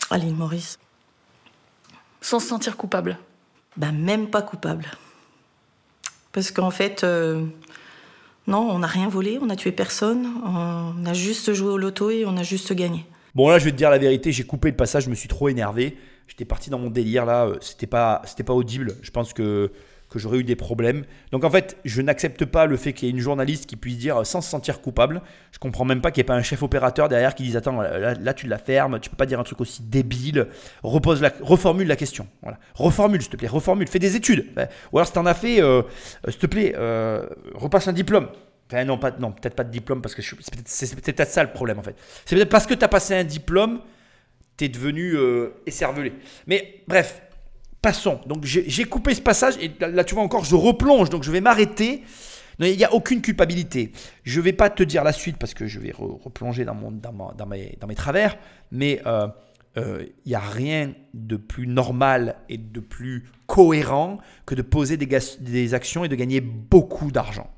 Speaker 3: à l'île Maurice.
Speaker 2: Sans se sentir coupable?
Speaker 3: Ben, même pas coupable. Parce qu'en fait, non, on n'a rien volé, on n'a tué personne, on a juste joué au loto et on a juste gagné.
Speaker 1: Bon là je vais te dire la vérité, j'ai coupé le passage, je me suis trop énervé. J'étais parti dans mon délire là, c'était pas, c'était pas audible. Je pense que, que j'aurais eu des problèmes. Donc en fait, je n'accepte pas le fait qu'il y ait une journaliste qui puisse dire sans se sentir coupable. Je comprends même pas qu'il n'y ait pas un chef opérateur derrière qui dise attends là, là, tu la fermes, tu peux pas dire un truc aussi débile. Repose la, reformule la question. Voilà, reformule s'il te plaît, reformule. Fais des études. Ou alors si t'en as fait, euh, euh, s'il te plaît, euh, repasse un diplôme. Non, pas, non peut-être pas de diplôme parce que je- c'est peut-être c'est peut-être ça le problème en fait. C'est peut-être parce que tu as passé un diplôme, tu es devenu euh, écervelé. Mais bref, passons. Donc j'ai coupé ce passage et là, tu vois encore, je replonge, donc je vais m'arrêter. Il n'y a aucune culpabilité. Je vais pas te dire la suite parce que je vais re- replonger dans, mon, dans, mes, dans mes travers, mais euh, euh, il n'y a rien de plus normal et de plus cohérent que de poser des actions et de gagner beaucoup d'argent.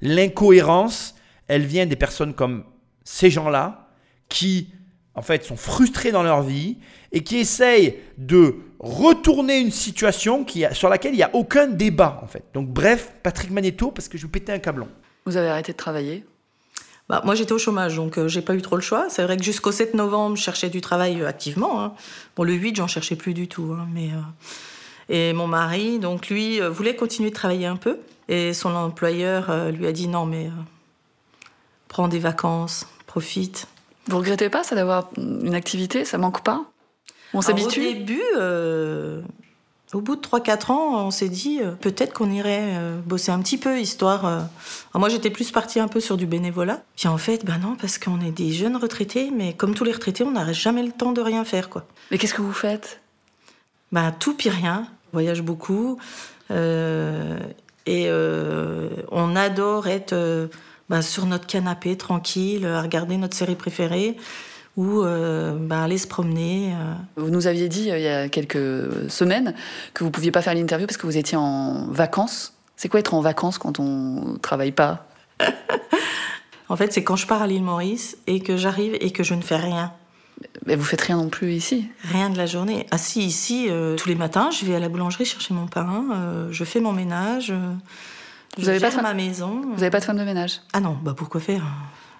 Speaker 1: L'incohérence, elle vient des personnes comme ces gens-là qui, en fait, sont frustrés dans leur vie et qui essayent de retourner une situation qui, sur laquelle il n'y a aucun débat, en fait. Donc, bref, Patrick Magneto, parce que je vais péter un câblon.
Speaker 2: Vous avez arrêté de travailler?
Speaker 3: Bah, moi, j'étais au chômage, donc euh, j'ai pas eu trop le choix. C'est vrai que jusqu'au 7 novembre, je cherchais du travail euh, activement. hein. Bon, le 8, j'en cherchais plus du tout. hein, mais, euh, Et mon mari, donc lui, euh, voulait continuer de travailler un peu. Et son employeur lui a dit non, mais prends des vacances, profite.
Speaker 2: Vous regrettez pas ça d'avoir une activité? Ça manque pas? On s'habitue
Speaker 3: Au début, euh, au bout de 3-4 ans, on s'est dit euh, peut-être qu'on irait euh, bosser un petit peu, histoire. alors moi, j'étais plus partie un peu sur du bénévolat. Puis en fait, ben non, parce qu'on est des jeunes retraités, mais comme tous les retraités, on n'aurait jamais le temps de rien faire, quoi.
Speaker 2: Mais qu'est-ce que vous faites?
Speaker 3: Ben tout puis rien. On voyage beaucoup. et on adore être ben, sur notre canapé, tranquille, à regarder notre série préférée, ou euh, ben, aller se promener. euh.
Speaker 2: Vous nous aviez dit euh, il y a quelques semaines que vous pouviez pas faire l'interview parce que vous étiez en vacances. C'est quoi être en vacances quand on travaille pas?
Speaker 3: En fait, c'est quand je pars à l'île Maurice et que j'arrive et que je ne fais rien.
Speaker 2: Mais vous faites rien non plus ici?
Speaker 3: Rien de la journée. Ah si, ici, tous les matins, je vais à la boulangerie chercher mon pain, je fais mon ménage,
Speaker 2: Vous
Speaker 3: je
Speaker 2: avez pas de-
Speaker 3: ma maison.
Speaker 2: Vous n'avez pas de femme de ménage?
Speaker 3: Ah non, bah pourquoi faire?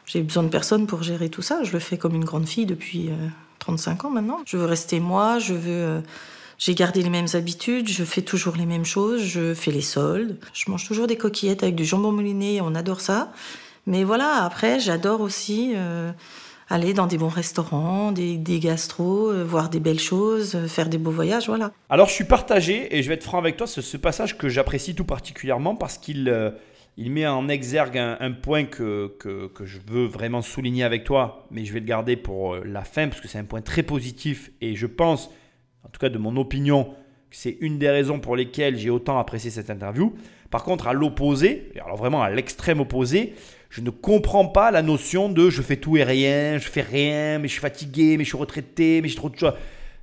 Speaker 3: J'ai besoin de personne pour gérer tout ça. Je le fais comme une grande fille depuis euh, 35 ans maintenant. Je veux rester moi, je veux... euh, j'ai gardé les mêmes habitudes, je fais toujours les mêmes choses, je fais les soldes. Je mange toujours des coquillettes avec du jambon mouliné, on adore ça. Mais voilà, après, j'adore aussi euh, aller dans des bons restaurants, des, des gastros, euh, voir des belles choses, euh, faire des beaux voyages, voilà.
Speaker 1: Alors je suis partagé et je vais être franc avec toi, c'est ce passage que j'apprécie tout particulièrement parce qu'il euh, il met en exergue un, point que, que, que je veux vraiment souligner avec toi, mais je vais le garder pour la fin parce que c'est un point très positif et je pense, en tout cas de mon opinion, que c'est une des raisons pour lesquelles j'ai autant apprécié cette interview. Par contre, à l'opposé, alors vraiment à l'extrême opposé, je ne comprends pas la notion de je fais tout et rien, je fais rien, mais je suis fatigué, mais je suis retraité, mais j'ai trop de choses.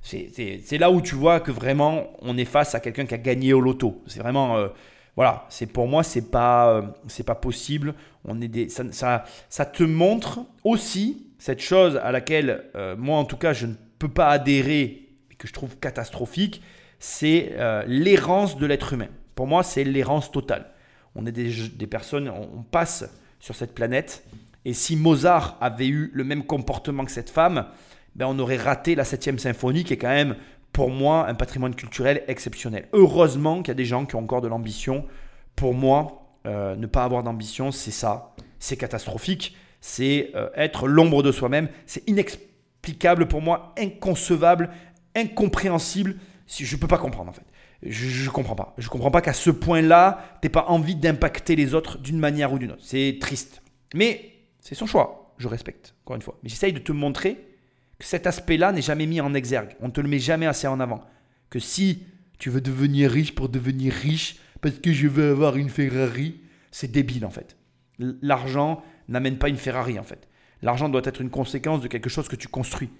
Speaker 1: C'est- là où tu vois que vraiment on est face à quelqu'un qui a gagné au loto. C'est vraiment euh, voilà, c'est pour moi c'est pas euh, c'est pas possible. On est des ça, ça te montre aussi cette chose à laquelle euh, moi en tout cas je ne peux pas adhérer et que je trouve catastrophique, c'est l'errance de l'être humain. Pour moi, c'est l'errance totale. On est des, des personnes, on, on passe sur cette planète et si Mozart avait eu le même comportement que cette femme, ben on aurait raté la 7 symphonie qui est quand même pour moi un patrimoine culturel exceptionnel. Heureusement qu'il y a des gens qui ont encore de l'ambition. Pour moi, euh, ne pas avoir d'ambition, c'est ça. C'est catastrophique. C'est euh, être l'ombre de soi-même. C'est inexplicable pour moi, inconcevable, incompréhensible. Si je peux pas comprendre en fait. Je, je comprends pas. Je comprends pas qu'à ce point-là, t'aies pas envie d'impacter les autres d'une manière ou d'une autre. C'est triste. Mais c'est son choix. Je respecte, encore une fois. Mais j'essaye de te montrer que cet aspect-là n'est jamais mis en exergue. On ne te le met jamais assez en avant. Que si tu veux devenir riche pour devenir riche, parce que je veux avoir une Ferrari, c'est débile en fait. L'argent n'amène pas une Ferrari en fait. L'argent doit être une conséquence de quelque chose que tu construis.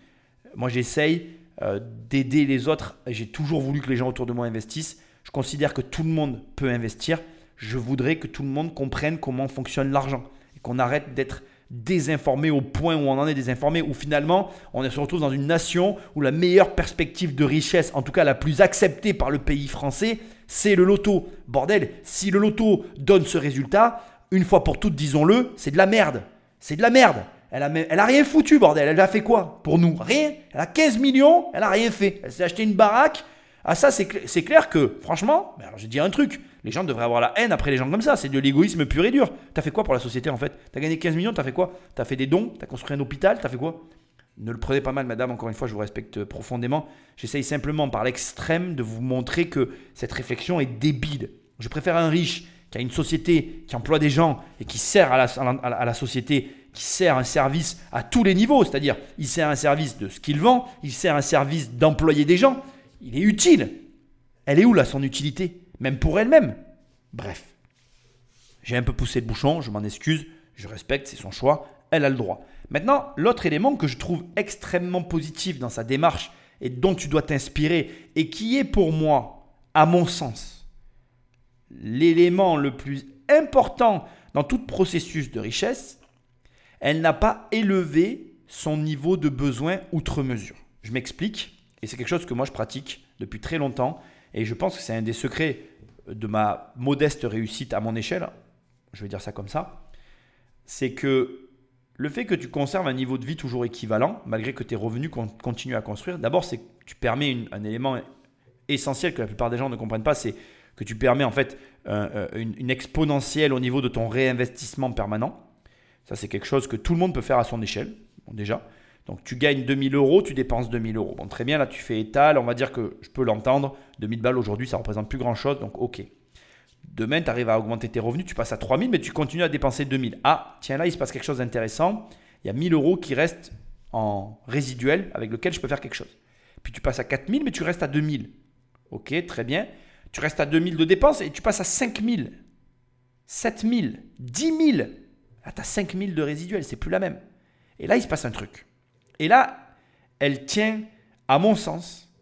Speaker 1: Moi j'essaye euh, d'aider les autres. J'ai toujours voulu que les gens autour de moi investissent. Je considère que tout le monde peut investir. Je voudrais que tout le monde comprenne comment fonctionne l'argent et qu'on arrête d'être désinformé au point où on en est désinformé, où finalement on se retrouve dans une nation où la meilleure perspective de richesse, en tout cas la plus acceptée par le pays français, c'est le loto. Bordel, si le loto donne ce résultat, une fois pour toutes, disons-le, c'est de la merde. C'est de la merde. Elle a, rien foutu, bordel. Elle a fait quoi pour nous? Rien. Elle a 15 millions, elle a rien fait. Elle s'est acheté une baraque. Ah, ça, c'est cl- c'est clair que, franchement, ben je dire un truc. Les gens devraient avoir la haine après les gens comme ça. C'est de l'égoïsme pur et dur. T'as fait quoi pour la société en fait? T'as gagné 15 millions, t'as fait quoi? T'as fait des dons T'as construit un hôpital T'as fait quoi? Ne le prenez pas mal, madame. Encore une fois, je vous respecte profondément. J'essaye simplement par l'extrême de vous montrer que cette réflexion est débile. Je préfère un riche qui a une société, qui emploie des gens et qui sert à la société, qui sert un service à tous les niveaux. C'est-à-dire, il sert un service de ce qu'il vend, il sert un service d'employer des gens. Il est utile. Elle est où là son utilité? Même pour elle-même. Bref. J'ai un peu poussé le bouchon, je m'en excuse, je respecte, c'est son choix, elle a le droit. Maintenant, l'autre élément que je trouve extrêmement positif dans sa démarche et dont tu dois t'inspirer et qui est pour moi, à mon sens, l'élément le plus important dans tout processus de richesse, elle n'a pas élevé son niveau de besoin outre mesure. Je m'explique, et c'est quelque chose que moi je pratique depuis très longtemps, et je pense que c'est un des secrets de ma modeste réussite à mon échelle, je vais dire ça comme ça, c'est que le fait que tu conserves un niveau de vie toujours équivalent, malgré que tes revenus con- continuent à construire, d'abord c'est que tu permets un élément essentiel que la plupart des gens ne comprennent pas, c'est que tu permets en fait euh, une, une exponentielle au niveau de ton réinvestissement permanent. Ça c'est quelque chose que tout le monde peut faire à son échelle, déjà. Donc tu gagnes 2000 euros, tu dépenses 2000 euros. Bon, très bien, là tu fais étal, on va dire que je peux l'entendre. 2000 balles aujourd'hui, ça représente plus grand chose, donc ok. Demain, tu arrives à augmenter tes revenus, tu passes à 3000, mais tu continues à dépenser 2000. Ah, tiens, là, il se passe quelque chose d'intéressant. Il y a 1000 euros qui restent en résiduel avec lequel je peux faire quelque chose. Puis tu passes à 4000, mais tu restes à 2000. Ok, très bien. Tu restes à 2000 de dépenses et tu passes à 5000, 7000, 10 000. Là, tu as 5000 de résiduel, c'est plus la même. Et là, il se passe un truc. Et là, elle tient, à mon sens,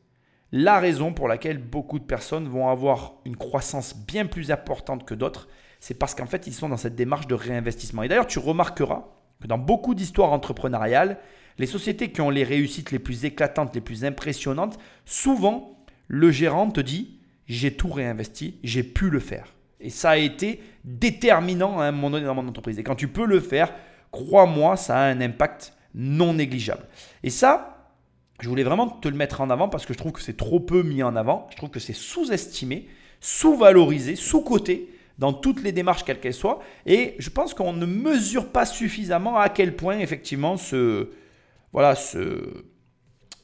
Speaker 1: la raison pour laquelle beaucoup de personnes vont avoir une croissance bien plus importante que d'autres, c'est parce qu'en fait, ils sont dans cette démarche de réinvestissement. Et d'ailleurs, tu remarqueras que dans beaucoup d'histoires entrepreneuriales, les sociétés qui ont les réussites les plus éclatantes, les plus impressionnantes, souvent, le gérant te dit, j'ai tout réinvesti, j'ai pu le faire. Et ça a été déterminant à un moment donné dans mon entreprise. Et quand tu peux le faire, crois-moi, ça a un impact non négligeable. Et ça, je voulais vraiment te le mettre en avant parce que je trouve que c'est trop peu mis en avant. Je trouve que c'est sous-estimé, sous-valorisé, sous-coté dans toutes les démarches quelles qu'elles soient. Et je pense qu'on ne mesure pas suffisamment à quel point effectivement ce, voilà, ce,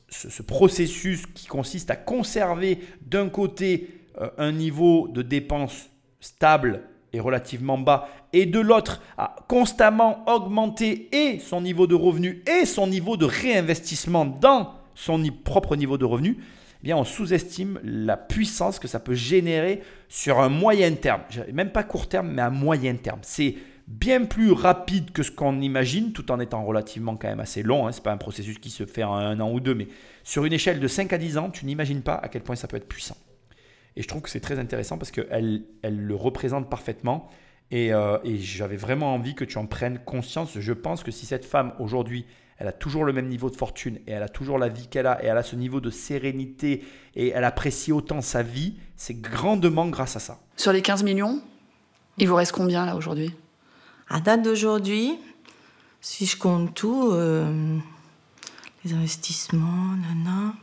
Speaker 1: ce processus qui consiste à conserver d'un côté euh, un niveau de dépenses stable et relativement bas, et de l'autre à constamment augmenter et son niveau de revenu et son niveau de réinvestissement dans son propre niveau de revenu, eh bien on sous-estime la puissance que ça peut générer sur un moyen terme. Même pas court terme, mais à moyen terme. C'est bien plus rapide que ce qu'on imagine, tout en étant relativement quand même assez long. Hein. Ce n'est pas un processus qui se fait en un an ou deux, mais sur une échelle de 5 à 10 ans, tu n'imagines pas à quel point ça peut être puissant. Et je trouve que c'est très intéressant parce qu'elle elle le représente parfaitement. Et, euh, et j'avais vraiment envie que tu en prennes conscience. Je pense que si cette femme aujourd'hui, elle a toujours le même niveau de fortune et elle a toujours la vie qu'elle a et elle a ce niveau de sérénité et elle apprécie autant sa vie, c'est grandement grâce à ça.
Speaker 2: Sur les 15 millions, il vous reste combien là aujourd'hui?
Speaker 3: À date d'aujourd'hui, si je compte tout, euh, les investissements, nana.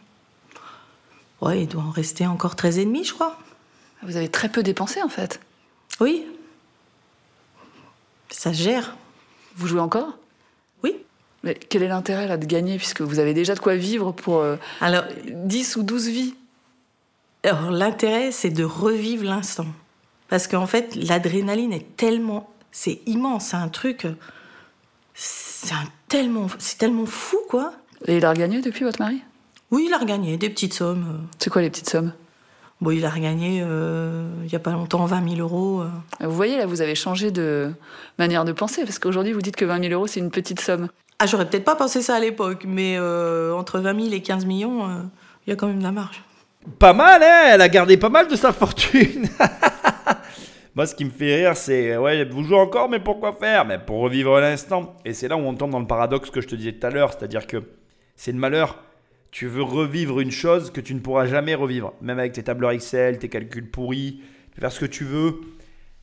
Speaker 3: Ouais, il doit en rester encore 13,5, je crois.
Speaker 2: Vous avez très peu dépensé en fait.
Speaker 3: Oui. Ça se gère.
Speaker 2: Vous jouez encore?
Speaker 3: Oui.
Speaker 2: Mais quel est l'intérêt là de gagner puisque vous avez déjà de quoi vivre pour euh,
Speaker 3: Alors,
Speaker 2: 10 ou 12 vies?
Speaker 3: alors l'intérêt, c'est de revivre l'instant. Parce qu'en fait, l'adrénaline est tellement. C'est immense, c'est un truc. C'est tellement, c'est tellement fou, quoi.
Speaker 2: Et il a regagné depuis votre mari?
Speaker 3: Oui, il a regagné des petites sommes. euh.
Speaker 2: C'est quoi les petites sommes?
Speaker 3: Bon, il a regagné euh, il y a pas longtemps 20 000 euros. euh.
Speaker 2: Vous voyez là, vous avez changé de manière de penser parce qu'aujourd'hui vous dites que 20 000 euros c'est une petite somme.
Speaker 3: Ah, j'aurais peut-être pas pensé ça à l'époque, mais euh, entre 20 000 et 15 millions, euh, il y a quand même de la marge.
Speaker 1: Pas mal, hein Elle a gardé pas mal de sa fortune. Moi, ce qui me fait rire, c'est ouais, vous jouez encore, mais pourquoi faire? Mais pour revivre l'instant. Et c'est là où on tombe dans le paradoxe que je te disais tout à l'heure, c'est-à-dire que c'est le malheur. Tu veux revivre une chose que tu ne pourras jamais revivre, même avec tes tableurs Excel, tes calculs pourris, tu peux faire ce que tu veux.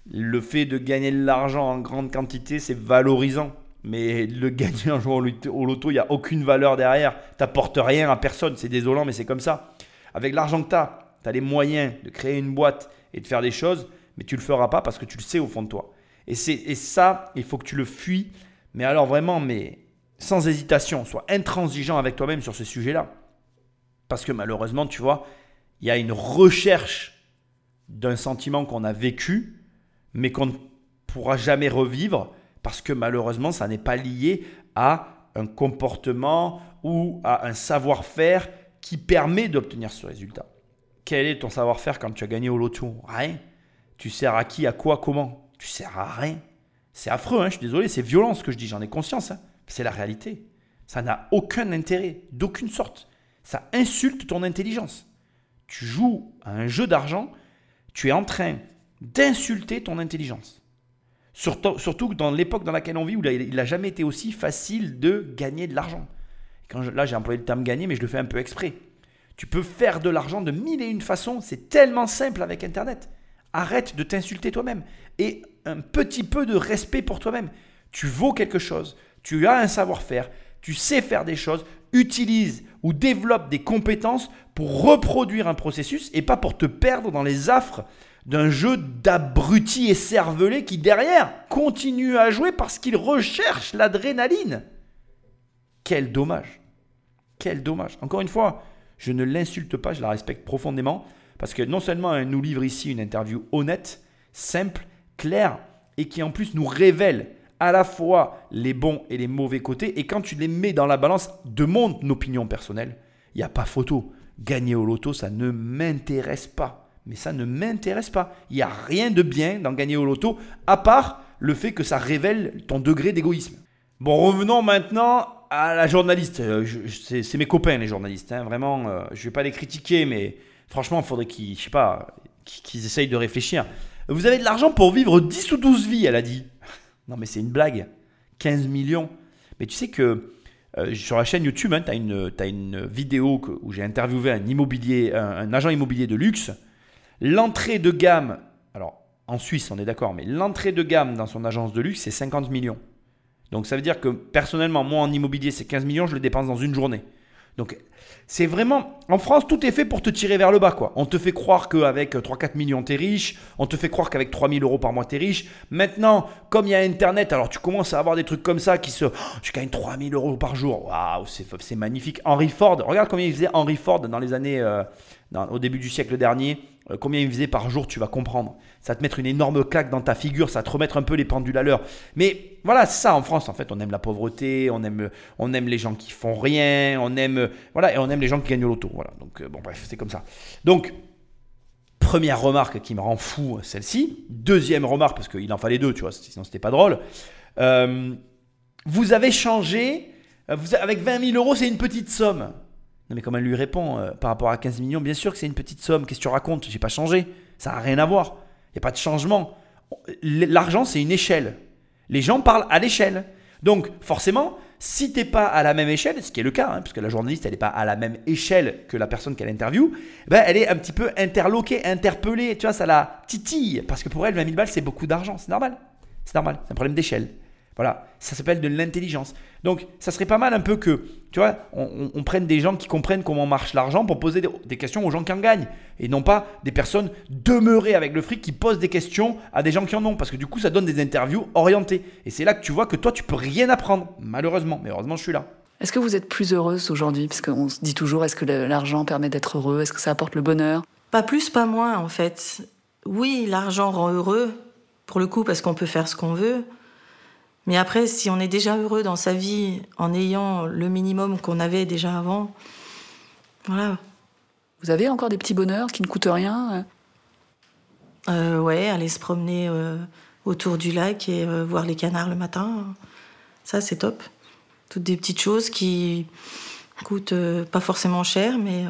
Speaker 1: Le fait de gagner de l'argent en grande quantité, c'est valorisant. Mais le gagner un jour au loto, il n'y a aucune valeur derrière. Tu n'apportes rien à personne. C'est désolant, mais c'est comme ça. Avec l'argent que tu as, tu as les moyens de créer une boîte et de faire des choses, mais tu ne le feras pas parce que tu le sais au fond de toi. Et, et ça, il faut que tu le fuis. Mais alors vraiment, mais sans hésitation, sois intransigeant avec toi-même sur ce sujet-là. Parce que malheureusement, tu vois, il y a une recherche d'un sentiment qu'on a vécu, mais qu'on ne pourra jamais revivre parce que malheureusement, ça n'est pas lié à un comportement ou à un savoir-faire qui permet d'obtenir ce résultat. Quel est ton savoir-faire quand tu as gagné au loto? Rien. Tu sers à qui, à quoi, comment? Tu sers à rien. C'est affreux, hein, je suis désolé, c'est violent ce que je dis, j'en ai conscience. Hein. C'est la réalité. Ça n'a aucun intérêt, d'aucune sorte. Ça insulte ton intelligence. Tu joues à un jeu d'argent, tu es en train d'insulter ton intelligence. Surtout, dans l'époque dans laquelle on vit, où il n'a jamais été aussi facile de gagner de l'argent. Quand là, j'ai employé le terme gagner, mais je le fais un peu exprès. Tu peux faire de l'argent de mille et une façons. C'est tellement simple avec Internet. Arrête de t'insulter toi-même. Et un petit peu de respect pour toi-même. Tu vaux quelque chose. Tu as un savoir-faire. Tu sais faire des choses. Utilise ou développe des compétences pour reproduire un processus et pas pour te perdre dans les affres d'un jeu d'abrutis et cervelés qui derrière continue à jouer parce qu'il recherche l'adrénaline. Quel dommage. Quel dommage. Encore une fois, je ne l'insulte pas, je la respecte profondément parce que non seulement elle nous livre ici une interview honnête, simple, claire et qui en plus nous révèle à la fois les bons et les mauvais côtés et quand tu les mets dans la balance de mon opinion personnelle, il n'y a pas photo. Gagner au loto, ça ne m'intéresse pas mais ça ne m'intéresse pas. Il n'y a rien de bien dans gagner au loto, à part le fait que ça révèle ton degré d'égoïsme. Bon, revenons maintenant à la journaliste. Euh, c'est mes copains, les journalistes. Hein. Vraiment, euh, je ne vais pas les critiquer, mais franchement, il faudrait qu'ils, je qu'ils essayent de réfléchir. Vous avez de l'argent pour vivre 10 ou 12 vies, elle a dit. Non, mais c'est une blague. 15 millions. Mais tu sais que euh, sur la chaîne YouTube, hein, tu as, une vidéo où j'ai interviewé un, agent immobilier de luxe L'entrée de gamme, alors en Suisse on est d'accord, mais l'entrée de gamme dans son agence de luxe c'est 50 millions. Donc ça veut dire que personnellement, moi en immobilier c'est 15 millions, je le dépense dans une journée. Donc c'est vraiment, en France, tout est fait pour te tirer vers le bas. quoi. On te fait croire qu'avec 3-4 millions, tu es riche. On te fait croire qu'avec 3000 euros par mois, tu es riche. Maintenant, comme il y a Internet, alors tu commences à avoir des trucs comme ça qui se... Oh, je gagne 3000 euros par jour. Waouh, c'est magnifique. Henry Ford, regarde combien il faisait Henry Ford dans les années... Euh, au début du siècle dernier. Euh, combien il faisait par jour, tu vas comprendre. Ça va te mettre une énorme claque dans ta figure, ça va te remettre un peu les pendules à l'heure. Mais voilà, ça en France, en fait, on aime la pauvreté, on aime, on aime les gens qui font rien, on aime, voilà, et on aime les gens qui gagnent au loto. Voilà, donc euh, bon, bref, c'est comme ça. Donc, première remarque qui me rend fou, celle-ci. Deuxième remarque, parce qu'il en fallait deux, tu vois, sinon c'était pas drôle. Euh, vous avez changé, avec 20 000 euros, c'est une petite somme. Non mais comme elle lui répond euh, par rapport à 15 millions, bien sûr que c'est une petite somme. Qu'est-ce que tu racontes J'ai pas changé. Ça n'a rien à voir. Il n'y a pas de changement. L'argent, c'est une échelle. Les gens parlent à l'échelle. Donc forcément, si tu n'es pas à la même échelle, ce qui est le cas, hein, puisque la journaliste, elle n'est pas à la même échelle que la personne qu'elle interviewe, ben, elle est un petit peu interloquée, interpellée. Tu vois, ça la titille. Parce que pour elle, 20 000 balles, c'est beaucoup d'argent. C'est normal. C'est normal. C'est un problème d'échelle. Voilà, ça s'appelle de l'intelligence. Donc, ça serait pas mal un peu que, tu vois, on, prenne des gens qui comprennent comment marche l'argent pour poser des, questions aux gens qui en gagnent. Et non pas des personnes demeurées avec le fric qui posent des questions à des gens qui en ont. Parce que du coup, ça donne des interviews orientées. Et c'est là que tu vois que toi, tu peux rien apprendre, malheureusement. Mais heureusement, je suis là.
Speaker 2: Est-ce que vous êtes plus heureuse aujourd'hui? Parce qu'on se dit toujours, est-ce que l'argent permet d'être heureux? Est-ce que ça apporte le bonheur?
Speaker 3: Pas plus, pas moins, en fait. Oui, l'argent rend heureux, pour le coup, parce qu'on peut faire ce qu'on veut. Mais après, si on est déjà heureux dans sa vie en ayant le minimum qu'on avait déjà avant, voilà.
Speaker 2: Vous avez encore des petits bonheurs qui ne coûtent rien
Speaker 3: euh, Ouais, aller se promener euh, autour du lac et euh, voir les canards le matin, ça c'est top. Toutes des petites choses qui coûtent euh, pas forcément cher, mais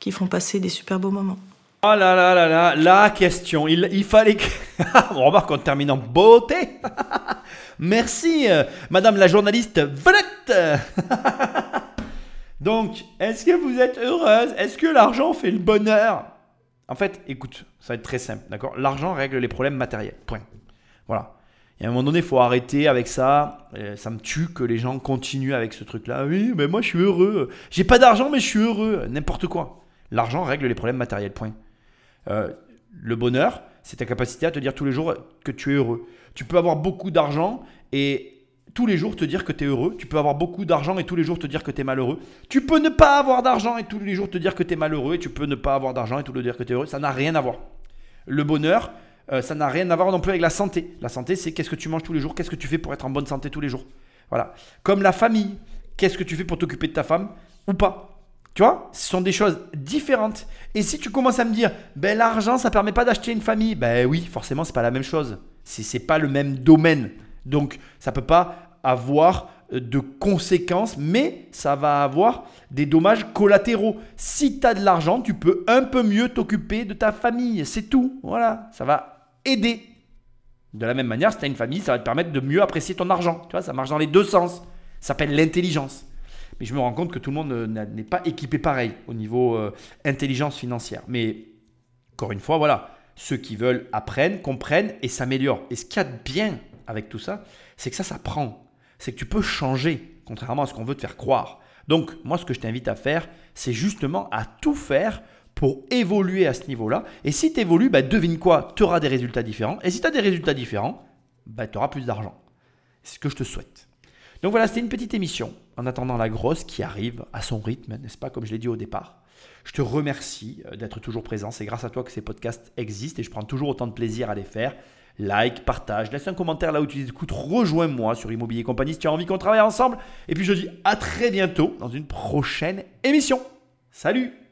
Speaker 3: qui font passer des super beaux moments.
Speaker 1: Oh là là là là, la question. Il, il fallait que. On remarque qu'on termine en beauté. Merci, euh, madame la journaliste Volette. Donc, est-ce que vous êtes heureuse? Est-ce que l'argent fait le bonheur? En fait, écoute, ça va être très simple, d'accord? L'argent règle les problèmes matériels. Point. Voilà. Et à un moment donné, il faut arrêter avec ça. Euh, Ça me tue que les gens continuent avec ce truc-là. Oui, mais moi je suis heureux. J'ai pas d'argent, mais je suis heureux. N'importe quoi. L'argent règle les problèmes matériels. Point. Euh, le bonheur, c'est ta capacité à te dire tous les jours que tu es heureux. Tu peux avoir beaucoup d'argent et tous les jours te dire que tu es heureux. Tu peux avoir beaucoup d'argent et tous les jours te dire que tu es malheureux. Tu peux ne pas avoir d'argent et tous les jours te dire que tu es malheureux. Et tu peux ne pas avoir d'argent et tous les jours dire que tu es heureux. Ça n'a rien à voir. Le bonheur, euh, ça n'a rien à voir non plus avec la santé. La santé, c'est qu'est-ce que tu manges tous les jours, qu'est-ce que tu fais pour être en bonne santé tous les jours. Voilà. Comme la famille, qu'est-ce que tu fais pour t'occuper de ta femme ou pas. Tu vois, ce sont des choses différentes. Et si tu commences à me dire, ben l'argent, ça permet pas d'acheter une famille, ben oui, forcément, c'est pas la même chose. C'est pas le même domaine. Donc, ça peut pas avoir euh, de conséquences, mais ça va avoir des dommages collatéraux. Si tu as de l'argent, tu peux un peu mieux t'occuper de ta famille. C'est tout. Voilà, ça va aider. De la même manière, si tu as une famille, ça va te permettre de mieux apprécier ton argent. Tu vois, ça marche dans les deux sens. Ça s'appelle l'intelligence. Mais je me rends compte que tout le monde euh, n'est pas équipé pareil au niveau euh, intelligence financière. Mais encore une fois, voilà, ceux qui veulent apprennent, comprennent et s'améliorent. Et ce qu'il y a de bien avec tout ça, c'est que ça, ça prend. C'est que tu peux changer, contrairement à ce qu'on veut te faire croire. Donc, moi, ce que je t'invite à faire, c'est justement à tout faire pour évoluer à ce niveau-là. Et si tu évolues, bah, devine quoi? Tu auras des résultats différents. Et si tu as des résultats différents, bah, tu auras plus d'argent. C'est ce que je te souhaite. Donc voilà, c'était une petite émission en attendant la grosse qui arrive à son rythme, n'est-ce pas, comme je l'ai dit au départ. Je te remercie euh, d'être toujours présent. C'est grâce à toi que ces podcasts existent et je prends toujours autant de plaisir à les faire. Like, partage, laisse un commentaire là où tu écoutes. Rejoins-moi sur Immobilier Compagnie si tu as envie qu'on travaille ensemble. Et puis je te dis à très bientôt dans une prochaine émission. Salut